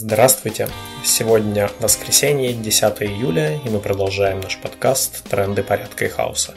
Здравствуйте! Сегодня воскресенье, 10 июля, и мы продолжаем наш подкаст «Тренды порядка и хаоса».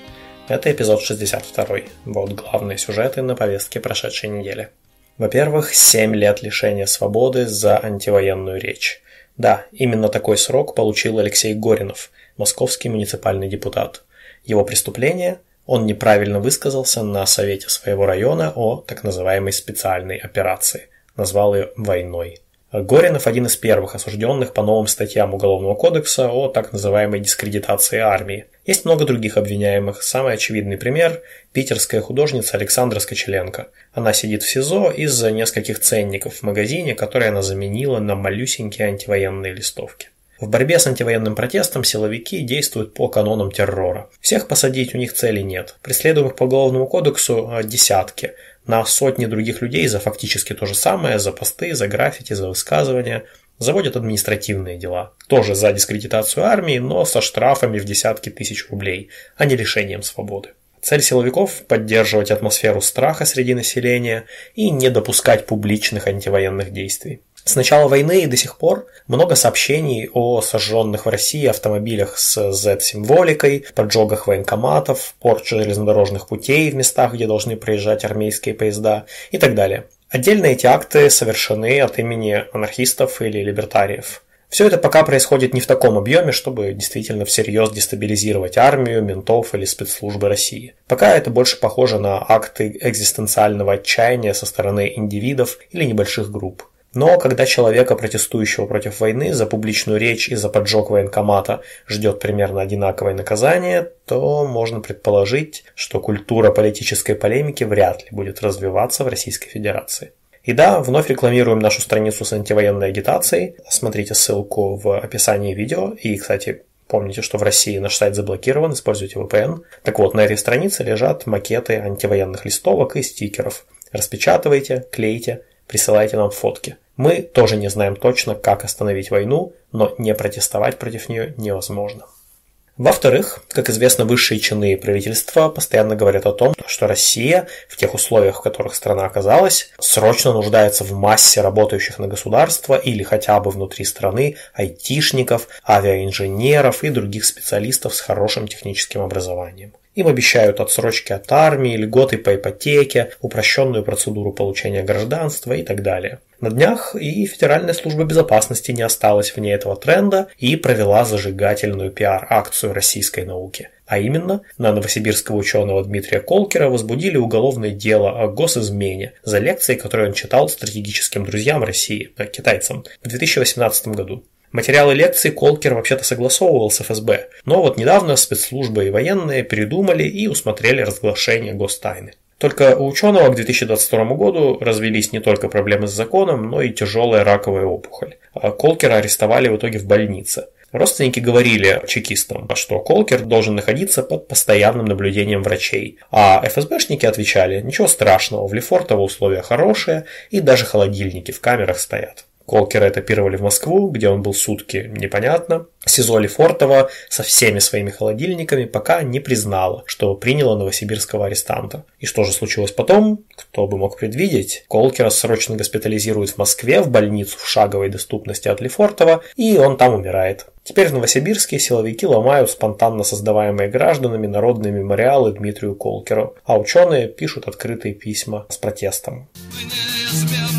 Это эпизод 62. Вот главные сюжеты на повестке прошедшей недели. Во-первых, 7 лет лишения свободы за антивоенную речь. Да, именно такой срок получил Алексей Горинов, московский муниципальный депутат. Его преступление – он неправильно высказался на совете своего района о так называемой специальной операции. Назвал ее «войной». Горинов один из первых осужденных по новым статьям Уголовного кодекса о так называемой дискредитации армии. Есть много других обвиняемых. Самый очевидный пример – питерская художница Александра Скочеленко. Она сидит в СИЗО из-за нескольких ценников в магазине, которые она заменила на малюсенькие антивоенные листовки. В борьбе с антивоенным протестом силовики действуют по канонам террора. Всех посадить у них цели нет. Преследуемых по Уголовному кодексу – десятки – на сотни других людей за фактически то же самое, за посты, за граффити, за высказывания. Заводят административные дела. Тоже за дискредитацию армии, но со штрафами в десятки тысяч рублей, а не лишением свободы. Цель силовиков – поддерживать атмосферу страха среди населения и не допускать публичных антивоенных действий. С начала войны и до сих пор много сообщений о сожженных в России автомобилях с Z-символикой, поджогах военкоматов, порче железнодорожных путей в местах, где должны проезжать армейские поезда и так далее. Отдельно эти акты совершены от имени анархистов или либертариев. Все это пока происходит не в таком объеме, чтобы действительно всерьез дестабилизировать армию, ментов или спецслужбы России. Пока это больше похоже на акты экзистенциального отчаяния со стороны индивидов или небольших групп. Но когда человека, протестующего против войны, за публичную речь и за поджог военкомата ждет примерно одинаковое наказание, то можно предположить, что культура политической полемики вряд ли будет развиваться в Российской Федерации. И да, вновь рекламируем нашу страницу с антивоенной агитацией. Смотрите ссылку в описании видео. И, кстати, Помните, что в России наш сайт заблокирован, используйте VPN. Так вот, на этой странице лежат макеты антивоенных листовок и стикеров. Распечатывайте, клейте, присылайте нам фотки. Мы тоже не знаем точно, как остановить войну, но не протестовать против нее невозможно. Во-вторых, как известно, высшие чины правительства постоянно говорят о том, что Россия в тех условиях, в которых страна оказалась, срочно нуждается в массе работающих на государство или хотя бы внутри страны айтишников, авиаинженеров и других специалистов с хорошим техническим образованием. Им обещают отсрочки от армии, льготы по ипотеке, упрощенную процедуру получения гражданства и так далее. На днях и Федеральная служба безопасности не осталась вне этого тренда и провела зажигательную пиар-акцию российской науки. А именно, на новосибирского ученого Дмитрия Колкера возбудили уголовное дело о госизмене за лекции, которые он читал стратегическим друзьям России, э, китайцам, в 2018 году. Материалы лекции Колкер вообще-то согласовывал с ФСБ, но вот недавно спецслужбы и военные передумали и усмотрели разглашение гостайны. Только у ученого к 2022 году развелись не только проблемы с законом, но и тяжелая раковая опухоль. А Колкера арестовали в итоге в больнице. Родственники говорили чекистам, что Колкер должен находиться под постоянным наблюдением врачей. А ФСБшники отвечали, ничего страшного, в Лефортово условия хорошие и даже холодильники в камерах стоят. Колкера этапировали в Москву, где он был сутки, непонятно. СИЗО Лефортово со всеми своими холодильниками пока не признала, что приняло новосибирского арестанта. И что же случилось потом? Кто бы мог предвидеть? Колкера срочно госпитализируют в Москве в больницу в шаговой доступности от Лефортова, и он там умирает. Теперь в Новосибирске силовики ломают спонтанно создаваемые гражданами народные мемориалы Дмитрию Колкеру, а ученые пишут открытые письма с протестом. Мы неизменны,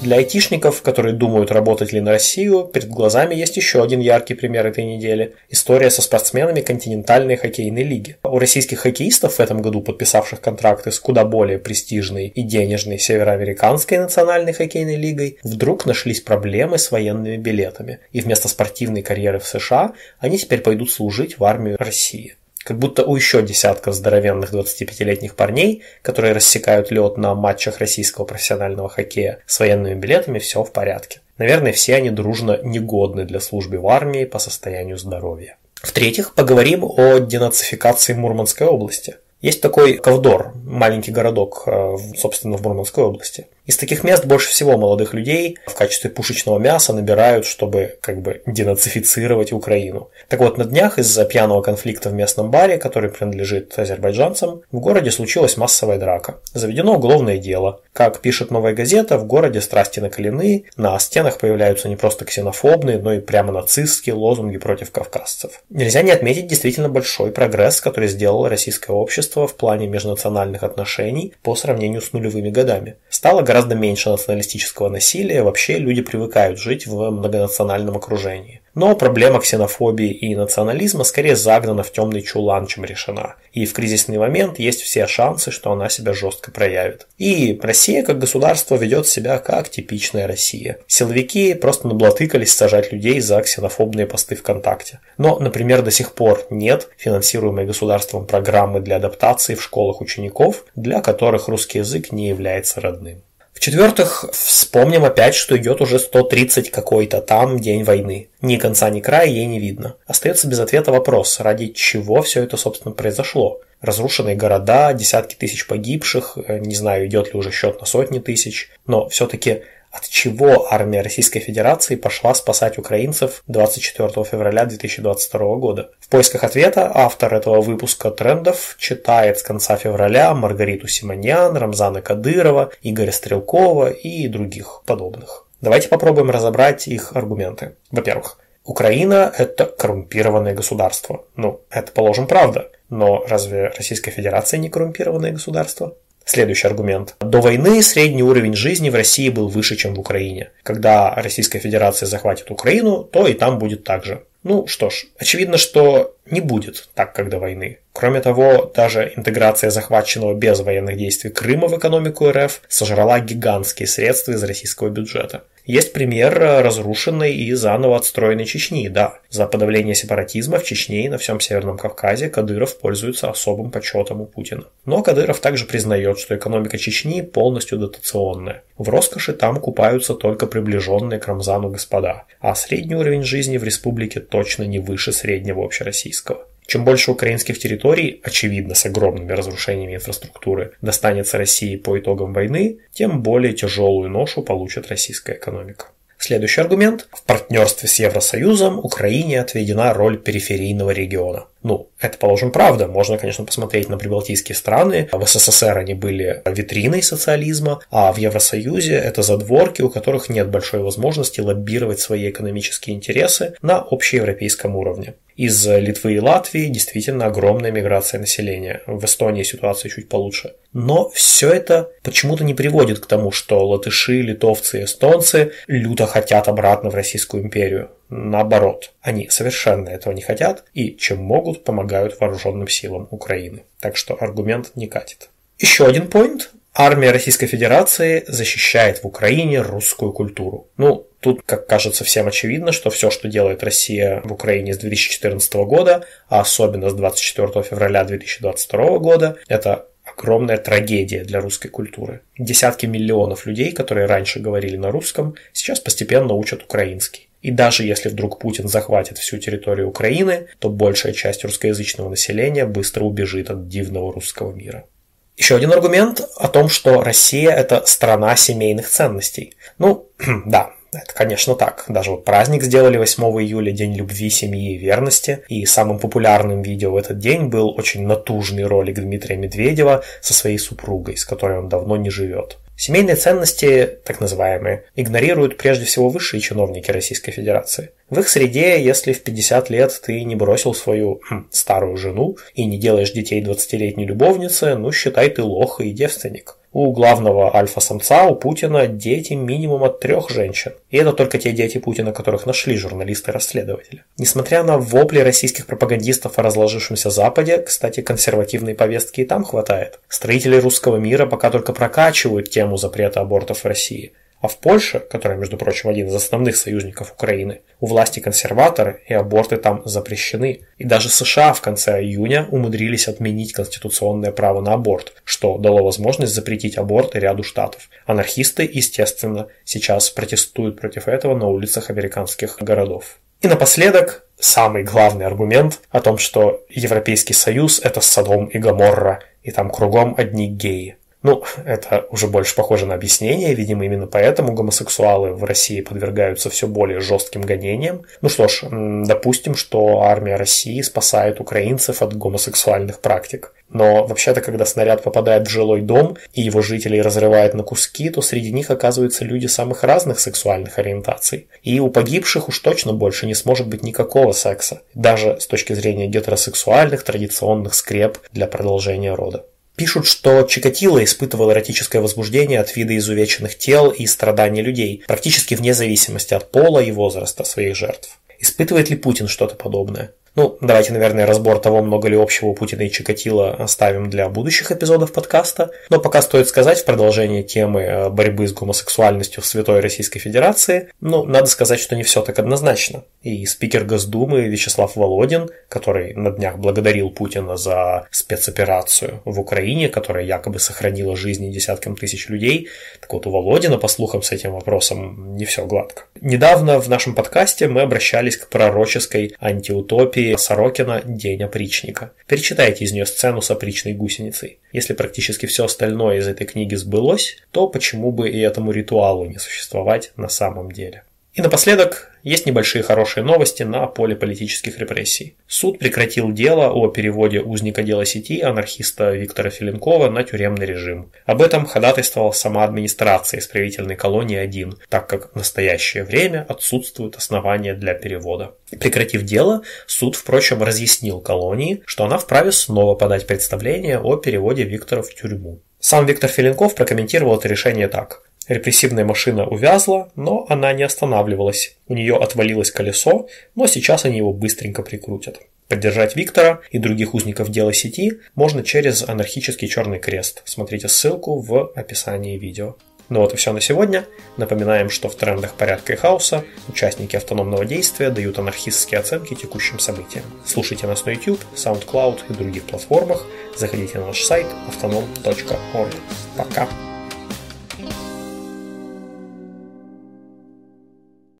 Для айтишников, которые думают, работать ли на Россию, перед глазами есть еще один яркий пример этой недели – история со спортсменами континентальной хоккейной лиги. У российских хоккеистов в этом году, подписавших контракты с куда более престижной и денежной североамериканской национальной хоккейной лигой, вдруг нашлись проблемы с военными билетами, и вместо спортивной карьеры в США они теперь пойдут служить в армию России. Как будто у еще десятков здоровенных 25-летних парней, которые рассекают лед на матчах российского профессионального хоккея, с военными билетами все в порядке. Наверное, все они дружно негодны для службы в армии по состоянию здоровья. В-третьих, поговорим о денацификации Мурманской области. Есть такой Ковдор, маленький городок, э, собственно, в Мурманской области. Из таких мест больше всего молодых людей в качестве пушечного мяса набирают, чтобы как бы денацифицировать Украину. Так вот, на днях из-за пьяного конфликта в местном баре, который принадлежит азербайджанцам, в городе случилась массовая драка. Заведено уголовное дело. Как пишет «Новая газета», в городе страсти накалены, на стенах появляются не просто ксенофобные, но и прямо нацистские лозунги против кавказцев. Нельзя не отметить действительно большой прогресс, который сделало российское общество в плане межнациональных отношений по сравнению с нулевыми годами. Стало гораздо гораздо меньше националистического насилия, вообще люди привыкают жить в многонациональном окружении. Но проблема ксенофобии и национализма скорее загнана в темный чулан, чем решена. И в кризисный момент есть все шансы, что она себя жестко проявит. И Россия как государство ведет себя как типичная Россия. Силовики просто наблатыкались сажать людей за ксенофобные посты ВКонтакте. Но, например, до сих пор нет финансируемой государством программы для адаптации в школах учеников, для которых русский язык не является родным. В-четвертых, вспомним опять, что идет уже 130 какой-то там день войны. Ни конца, ни края ей не видно. Остается без ответа вопрос, ради чего все это, собственно, произошло. Разрушенные города, десятки тысяч погибших, э, не знаю, идет ли уже счет на сотни тысяч, но все-таки от чего армия Российской Федерации пошла спасать украинцев 24 февраля 2022 года. В поисках ответа автор этого выпуска трендов читает с конца февраля Маргариту Симоньян, Рамзана Кадырова, Игоря Стрелкова и других подобных. Давайте попробуем разобрать их аргументы. Во-первых, Украина – это коррумпированное государство. Ну, это, положим, правда. Но разве Российская Федерация не коррумпированное государство? Следующий аргумент. До войны средний уровень жизни в России был выше, чем в Украине. Когда Российская Федерация захватит Украину, то и там будет так же. Ну что ж, очевидно, что не будет так, как до войны. Кроме того, даже интеграция захваченного без военных действий Крыма в экономику РФ сожрала гигантские средства из российского бюджета. Есть пример разрушенной и заново отстроенной Чечни, да. За подавление сепаратизма в Чечне и на всем Северном Кавказе Кадыров пользуется особым почетом у Путина. Но Кадыров также признает, что экономика Чечни полностью дотационная. В роскоши там купаются только приближенные к Рамзану господа, а средний уровень жизни в республике точно не выше среднего общероссийского. Чем больше украинских территорий, очевидно, с огромными разрушениями инфраструктуры, достанется России по итогам войны, тем более тяжелую ношу получит российская экономика. Следующий аргумент. В партнерстве с Евросоюзом Украине отведена роль периферийного региона. Ну, это, положим, правда. Можно, конечно, посмотреть на прибалтийские страны. В СССР они были витриной социализма, а в Евросоюзе это задворки, у которых нет большой возможности лоббировать свои экономические интересы на общеевропейском уровне. Из Литвы и Латвии действительно огромная миграция населения. В Эстонии ситуация чуть получше. Но все это почему-то не приводит к тому, что латыши, литовцы и эстонцы люто хотят обратно в Российскую империю. Наоборот, они совершенно этого не хотят и, чем могут, помогают вооруженным силам Украины. Так что аргумент не катит. Еще один поинт. Армия Российской Федерации защищает в Украине русскую культуру. Ну, тут, как кажется всем очевидно, что все, что делает Россия в Украине с 2014 года, а особенно с 24 февраля 2022 года, это огромная трагедия для русской культуры. Десятки миллионов людей, которые раньше говорили на русском, сейчас постепенно учат украинский. И даже если вдруг Путин захватит всю территорию Украины, то большая часть русскоязычного населения быстро убежит от дивного русского мира. Еще один аргумент о том, что Россия – это страна семейных ценностей. Ну, да, это, конечно, так. Даже вот праздник сделали 8 июля, День любви, семьи и верности. И самым популярным видео в этот день был очень натужный ролик Дмитрия Медведева со своей супругой, с которой он давно не живет. Семейные ценности, так называемые, игнорируют прежде всего высшие чиновники Российской Федерации. В их среде, если в 50 лет ты не бросил свою хм, старую жену и не делаешь детей 20-летней любовницы, ну считай ты лох и девственник. У главного альфа-самца, у Путина, дети минимум от трех женщин. И это только те дети Путина, которых нашли журналисты-расследователи. Несмотря на вопли российских пропагандистов о разложившемся Западе, кстати, консервативной повестки и там хватает. Строители русского мира пока только прокачивают тему запрета абортов в России. А в Польше, которая, между прочим, один из основных союзников Украины, у власти консерваторы и аборты там запрещены. И даже США в конце июня умудрились отменить конституционное право на аборт, что дало возможность запретить аборты ряду штатов. Анархисты, естественно, сейчас протестуют против этого на улицах американских городов. И напоследок, самый главный аргумент о том, что Европейский Союз – это Содом и Гоморра, и там кругом одни геи. Ну, это уже больше похоже на объяснение, видимо, именно поэтому гомосексуалы в России подвергаются все более жестким гонениям. Ну что ж, допустим, что армия России спасает украинцев от гомосексуальных практик. Но вообще-то, когда снаряд попадает в жилой дом и его жителей разрывает на куски, то среди них оказываются люди самых разных сексуальных ориентаций. И у погибших уж точно больше не сможет быть никакого секса, даже с точки зрения гетеросексуальных традиционных скреп для продолжения рода. Пишут, что Чикатило испытывал эротическое возбуждение от вида изувеченных тел и страданий людей, практически вне зависимости от пола и возраста своих жертв. Испытывает ли Путин что-то подобное? Ну, давайте, наверное, разбор того, много ли общего у Путина и Чикатила оставим для будущих эпизодов подкаста. Но пока стоит сказать в продолжение темы э, борьбы с гомосексуальностью в Святой Российской Федерации, ну, надо сказать, что не все так однозначно. И спикер Госдумы Вячеслав Володин, который на днях благодарил Путина за спецоперацию в Украине, которая якобы сохранила жизни десяткам тысяч людей, так вот у Володина, по слухам, с этим вопросом не все гладко. Недавно в нашем подкасте мы обращались к пророческой антиутопии Сорокина «День опричника». Перечитайте из нее сцену с опричной гусеницей. Если практически все остальное из этой книги сбылось, то почему бы и этому ритуалу не существовать на самом деле? И напоследок есть небольшие хорошие новости на поле политических репрессий. Суд прекратил дело о переводе узника дела сети анархиста Виктора Филинкова на тюремный режим. Об этом ходатайствовала сама администрация исправительной колонии 1, так как в настоящее время отсутствуют основания для перевода. Прекратив дело, суд, впрочем, разъяснил колонии, что она вправе снова подать представление о переводе Виктора в тюрьму. Сам Виктор Филинков прокомментировал это решение так. Репрессивная машина увязла, но она не останавливалась. У нее отвалилось колесо, но сейчас они его быстренько прикрутят. Поддержать Виктора и других узников дела сети можно через анархический черный крест. Смотрите ссылку в описании видео. Ну вот и все на сегодня. Напоминаем, что в трендах порядка и хаоса участники автономного действия дают анархистские оценки текущим событиям. Слушайте нас на YouTube, SoundCloud и других платформах. Заходите на наш сайт autonom.org. Пока!